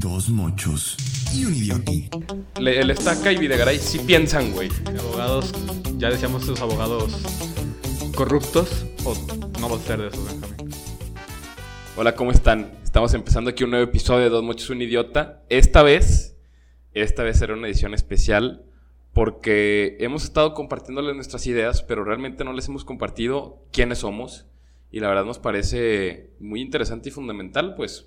Dos mochos y un idiota. El Estaca y Videgaray sí piensan, güey. Abogados, ya decíamos esos abogados corruptos, o no vas a ser de esos, Benjamín. Hola, ¿cómo están? Estamos empezando aquí un nuevo episodio de Dos Mochos un Idiota. Esta vez, esta vez será una edición especial porque hemos estado compartiéndoles nuestras ideas, pero realmente no les hemos compartido quiénes somos. Y la verdad nos parece muy interesante y fundamental, pues,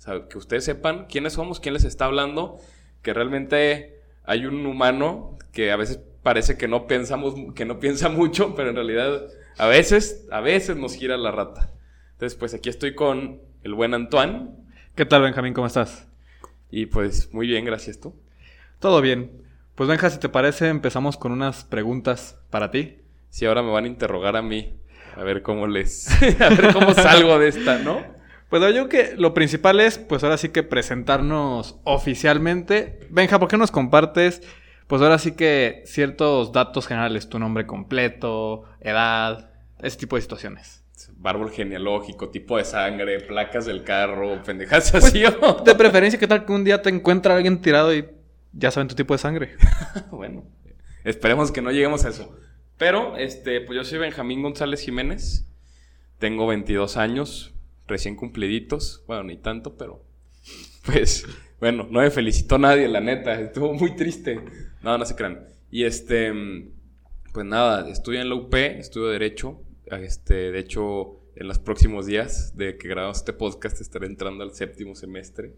sabe- que ustedes sepan quiénes somos, quién les está hablando, que realmente hay un humano que a veces parece que no pensamos, que no piensa mucho, pero en realidad a veces, a veces nos gira la rata. Entonces, pues aquí estoy con el buen Antoine. ¿Qué tal, Benjamín? ¿Cómo estás? Y pues muy bien, gracias tú. Todo bien. Pues Benja, si te parece, empezamos con unas preguntas para ti. Si ahora me van a interrogar a mí, a ver cómo les. a ver cómo salgo de esta, ¿no? Pues yo creo que lo principal es, pues ahora sí que presentarnos oficialmente. Benja, ¿por qué nos compartes? Pues ahora sí que ciertos datos generales, tu nombre completo, edad, ese tipo de situaciones. Árbol genealógico, tipo de sangre, placas del carro, pendejas así. ¿o? De preferencia, ¿qué tal que un día te encuentra alguien tirado y ya saben tu tipo de sangre? bueno, esperemos que no lleguemos a eso. Pero, este, pues yo soy Benjamín González Jiménez. Tengo 22 años, recién cumpliditos. Bueno, ni tanto, pero. Pues, bueno, no me felicitó nadie, la neta. Estuvo muy triste. No, no se crean. Y este. Pues nada, estudio en la UP, estudio Derecho. Este, de hecho, en los próximos días de que grabamos este podcast, estaré entrando al séptimo semestre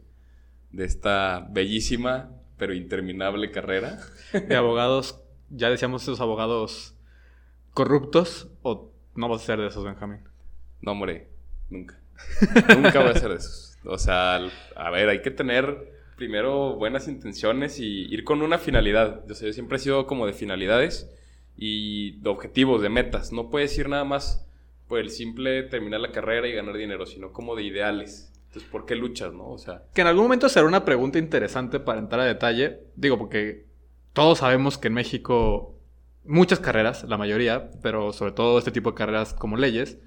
de esta bellísima pero interminable carrera. De abogados, ya decíamos esos abogados corruptos, o no vas a ser de esos, Benjamín. No, hombre, nunca. Nunca voy a hacer eso. O sea, a ver, hay que tener primero buenas intenciones y ir con una finalidad. Yo, sé, yo siempre he sido como de finalidades y de objetivos, de metas. No puedes ir nada más por el simple terminar la carrera y ganar dinero, sino como de ideales. Entonces, ¿por qué luchas, no? O sea, Que en algún momento será una pregunta interesante para entrar a detalle. Digo, porque todos sabemos que en México muchas carreras, la mayoría, pero sobre todo este tipo de carreras como leyes,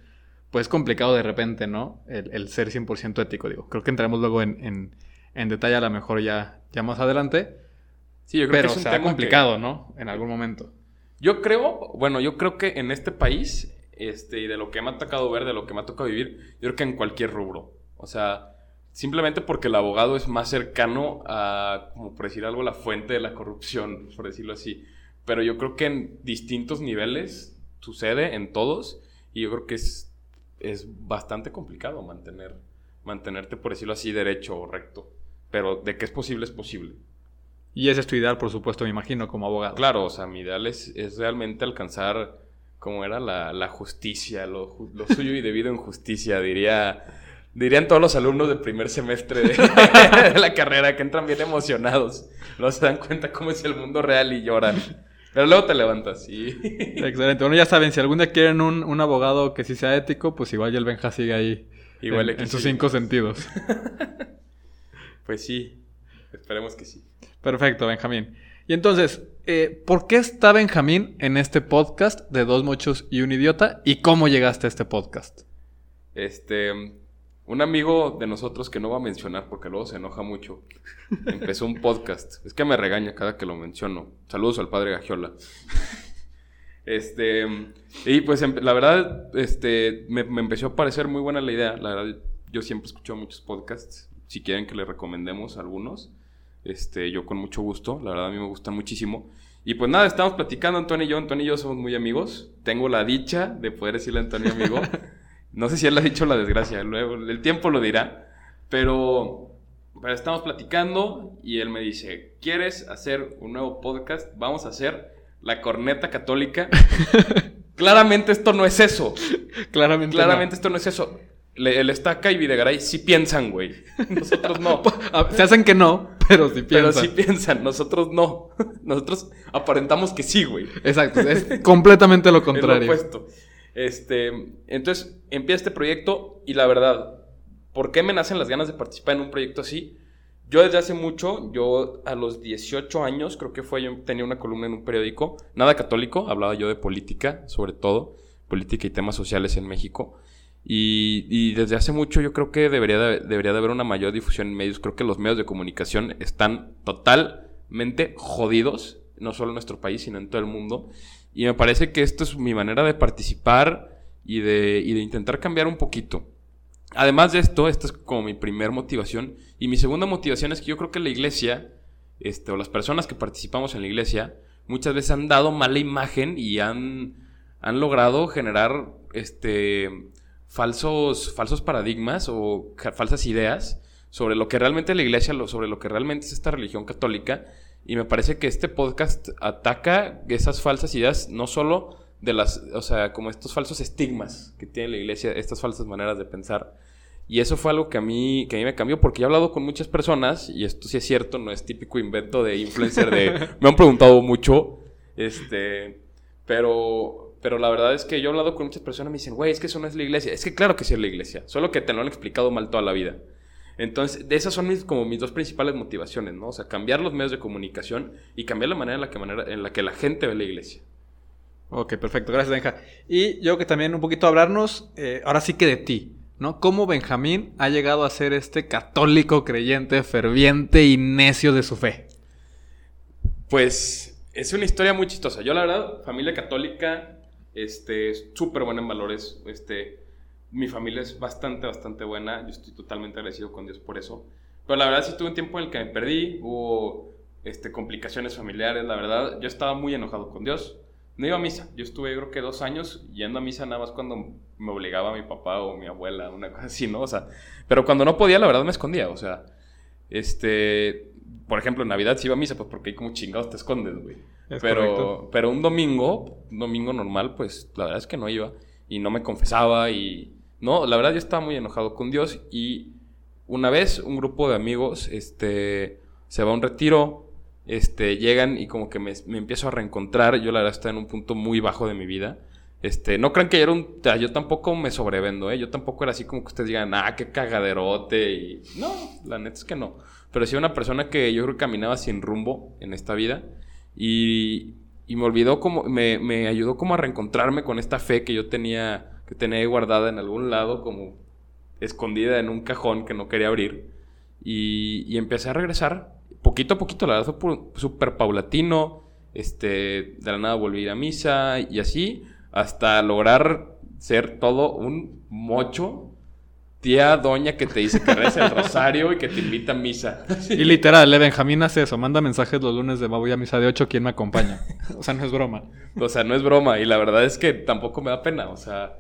pues es complicado de repente, ¿no? El, el ser 100% ético, digo. Creo que entraremos luego en, en- en detalle a lo mejor ya, ya más adelante. sí, yo creo Pero que es un será tema que- complicado, ¿no? En algún momento. Yo creo, bueno, yo creo que en este país, este, y de lo que me ha tocado ver, de lo que me ha tocado vivir, yo creo que en cualquier rubro. O sea, simplemente porque el abogado es más cercano a, como por decir algo, la fuente de la corrupción, por decirlo así. Pero yo creo que en distintos niveles sucede, en todos, y yo creo que es, es bastante complicado mantener, mantenerte, por decirlo así, derecho o recto. Pero de que es posible, es posible. Y ese es tu ideal, por supuesto, me imagino, como abogado. Claro, o sea, mi ideal es, es realmente alcanzar, como era, la, la justicia, lo, lo suyo y debido en justicia, diría, dirían todos los alumnos del primer semestre de, de la carrera que entran bien emocionados, no se dan cuenta cómo es el mundo real y lloran. Pero luego te levantas y... Excelente. Bueno, ya saben, si algún día quieren un, un abogado que sí sea ético, pues igual ya el Benja sigue ahí. Igual en, en sus cinco sentidos. Pues sí, esperemos que sí. Perfecto, Benjamín. Y entonces, eh, ¿por qué está Benjamín en este podcast de Dos Mochos y un Idiota? ¿Y cómo llegaste a este podcast? Este, un amigo de nosotros que no va a mencionar porque luego se enoja mucho, empezó un podcast. Es que me regaña cada que lo menciono. Saludos al padre Gagiola. Este, y pues em- la verdad, este, me, empezó a parecer muy buena la idea. La verdad, yo siempre escucho muchos podcasts. Si quieren que le recomendemos algunos, este, yo con mucho gusto. La verdad, a mí me gustan muchísimo. Y pues nada, estamos platicando, Antonio y yo. Antonio y yo somos muy amigos. Tengo la dicha de poder decirle a Antonio amigo. No sé si él ha dicho la desgracia, luego el tiempo lo dirá. Pero, pero estamos platicando y él me dice, ¿quieres hacer un nuevo podcast? Vamos a hacer la corneta católica. Claramente esto no es eso. Claramente. Claramente esto no es eso. Le- el Estaca y Videgaray sí piensan, güey. Nosotros no. Ah, Se hacen que no, pero sí Pero piensan. sí piensan, nosotros no. Nosotros aparentamos que sí, güey. Exacto, es completamente lo Es lo contrario. opuesto. Este, entonces empieza este proyecto y la verdad, ¿por qué me nacen las ganas de participar en un proyecto así? Yo desde hace mucho, yo a los 18 años, creo que fue, yo tenía una columna en un periódico, nada católico, hablaba yo de política, sobre todo, política y temas sociales en México. Y, desde hace mucho yo creo que debería de, debería de haber una mayor difusión en medios. Creo que los medios de comunicación están totalmente jodidos, no solo en nuestro país, sino en todo el mundo. Y me parece que esto es mi manera de participar y de, y de intentar cambiar un poquito. Además de esto, esta es como mi primer motivación. Y mi segunda motivación es que yo creo que la iglesia, este, o las personas que participamos en la iglesia, muchas veces han dado mala imagen y han, han logrado generar este, falsos, falsos paradigmas o falsas ideas sobre lo que realmente la iglesia, sobre lo que realmente es esta religión católica. Y me parece que este podcast ataca esas falsas ideas, no solo de las, o sea, como estos falsos estigmas que tiene la iglesia, estas falsas maneras de pensar. Y eso fue algo que a mí, que a mí me cambió, porque yo he hablado con muchas personas, y esto sí es cierto, no es típico invento de influencer de... me han preguntado mucho, este, pero, pero la verdad es que yo he hablado con muchas personas y me dicen, güey, es que eso no es la iglesia. Es que claro que sí es la iglesia, solo que te lo han explicado mal toda la vida. Entonces, de esas son mis, como mis dos principales motivaciones, ¿no? O sea, cambiar los medios de comunicación y cambiar la manera en la que, manera, en la, que la gente ve la iglesia. Ok, perfecto. Gracias, Benja. Y yo que también un poquito hablarnos, eh, ahora sí que de ti, ¿no? ¿Cómo Benjamín ha llegado a ser este católico creyente, ferviente y necio de su fe? Pues es una historia muy chistosa. Yo, la verdad, familia católica, este, súper buena en valores. Este, mi familia es bastante, bastante buena. Yo estoy totalmente agradecido con Dios por eso. Pero la verdad, sí tuve un tiempo en el que me perdí. Hubo este, complicaciones familiares. La verdad, yo estaba muy enojado con Dios. No iba a misa. Yo estuve, creo que dos años yendo a misa nada más cuando me obligaba mi papá o mi abuela, una cosa así, ¿no? O sea, pero cuando no podía, la verdad me escondía. O sea, este, por ejemplo, en Navidad sí iba a misa, pues porque ahí como chingados te escondes, güey. Es Pero, correcto. pero un domingo, un domingo normal, pues la verdad es que no iba y no me confesaba y no, la verdad yo estaba muy enojado con Dios y una vez un grupo de amigos, este, se va a un retiro, este, llegan y como que me, me empiezo a reencontrar, yo la verdad estaba en un punto muy bajo de mi vida. Este, no crean que yo era un, yo tampoco me sobrevendo, ¿eh? Yo tampoco era así como que ustedes digan, ah, qué cagaderote y... No, la neta es que no. Pero sí una persona que yo creo que caminaba sin rumbo en esta vida y, y me olvidó como, me, me ayudó como a reencontrarme con esta fe que yo tenía, que tenía ahí guardada en algún lado, como escondida en un cajón que no quería abrir. Y, y empecé a regresar, poquito a poquito, la verdad fue súper paulatino, este, de la nada volví a ir a misa y así, hasta lograr ser todo un mocho, tía, doña que te dice que reza el rosario y que te invita a misa. Y literal, eh, Benjamín hace eso, manda mensajes los lunes de "Va, voy a misa de 8, ¿quién me acompaña? o sea, no es broma. O sea, no es broma. Y la verdad es que tampoco me da pena. O sea,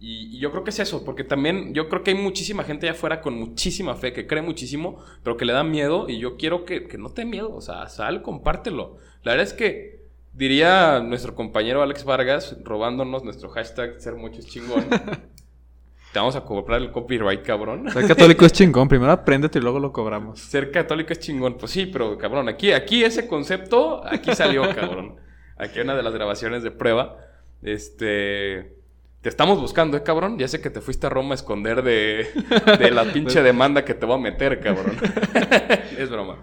y, y yo creo que es eso. Porque también yo creo que hay muchísima gente allá afuera con muchísima fe, que cree muchísimo, pero que le da miedo. Y yo quiero que, que no te dé miedo. O sea, sal, compártelo. La verdad es que diría nuestro compañero Alex Vargas, robándonos nuestro hashtag ser mucho es chingón. te vamos a cobrar el copyright, cabrón. Ser católico es chingón, primero apréndete y luego lo cobramos. Ser católico es chingón. Pues sí, pero cabrón, aquí, aquí ese concepto, aquí salió, cabrón. Aquí una de las grabaciones de prueba. Este. Te estamos buscando, ¿eh, cabrón? Ya sé que te fuiste a Roma a esconder de, de la pinche demanda que te voy a meter, cabrón. es broma.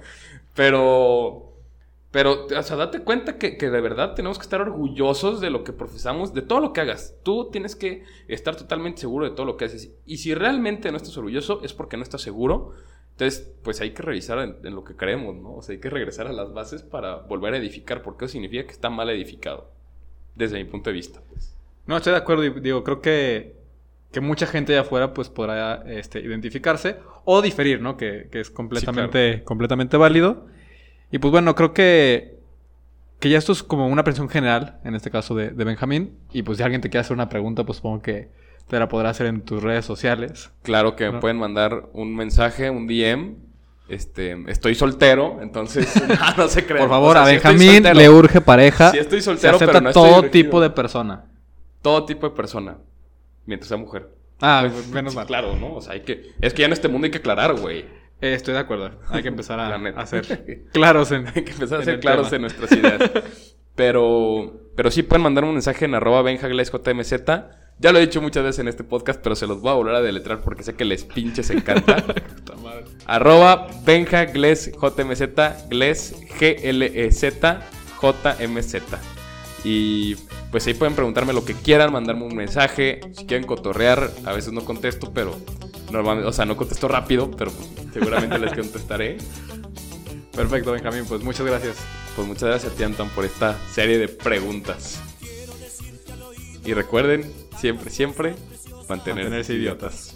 Pero. Pero, o sea, date cuenta que, que de verdad tenemos que estar orgullosos de lo que profesamos, de todo lo que hagas. Tú tienes que estar totalmente seguro de todo lo que haces. Y si realmente no estás orgulloso, es porque no estás seguro. Entonces, pues hay que revisar en, en lo que creemos, ¿no? O sea, hay que regresar a las bases para volver a edificar, porque eso significa que está mal edificado. Desde mi punto de vista, pues. No, estoy de acuerdo digo, creo que, que mucha gente allá afuera pues podrá este, identificarse o diferir, ¿no? Que, que es completamente, completamente válido. Y pues bueno, creo que, que ya esto es como una presión general, en este caso de, de Benjamín. Y pues si alguien te quiere hacer una pregunta, pues supongo que te la podrá hacer en tus redes sociales. Claro que me No. pueden mandar un mensaje, un DM. Este, estoy soltero, entonces no, no se crean. Por favor, O sea, a Benjamín soltero. le urge pareja. Sí estoy Se soltero, acepta pero no todo tipo de persona. Todo tipo de persona, mientras sea mujer. Ah, menos Sí, mal. Claro, ¿no? O sea, hay que... Es que ya en este mundo hay que aclarar, güey. Eh, estoy de acuerdo. Hay que empezar a, ser claros en. Hay que empezar a ser claros tema. en nuestras ideas. Pero, pero sí pueden mandar un mensaje en arroba benjaglesjmz. Ya lo he dicho muchas veces en este podcast, pero se los voy a volver a deletrar porque sé que les pinches encanta. Arroba benjaglesjmz, gles, G-L-E-Z, J-M-Z. Y pues ahí pueden preguntarme lo que quieran, mandarme un mensaje, si quieren cotorrear, a veces no contesto, pero normalmente, o sea, no contesto rápido, pero pues, seguramente les contestaré. Perfecto, Benjamín, pues muchas gracias. Pues muchas gracias a ti, Anton, por esta serie de preguntas. Y recuerden, siempre, siempre, mantenerse, Mantenerse idiotas.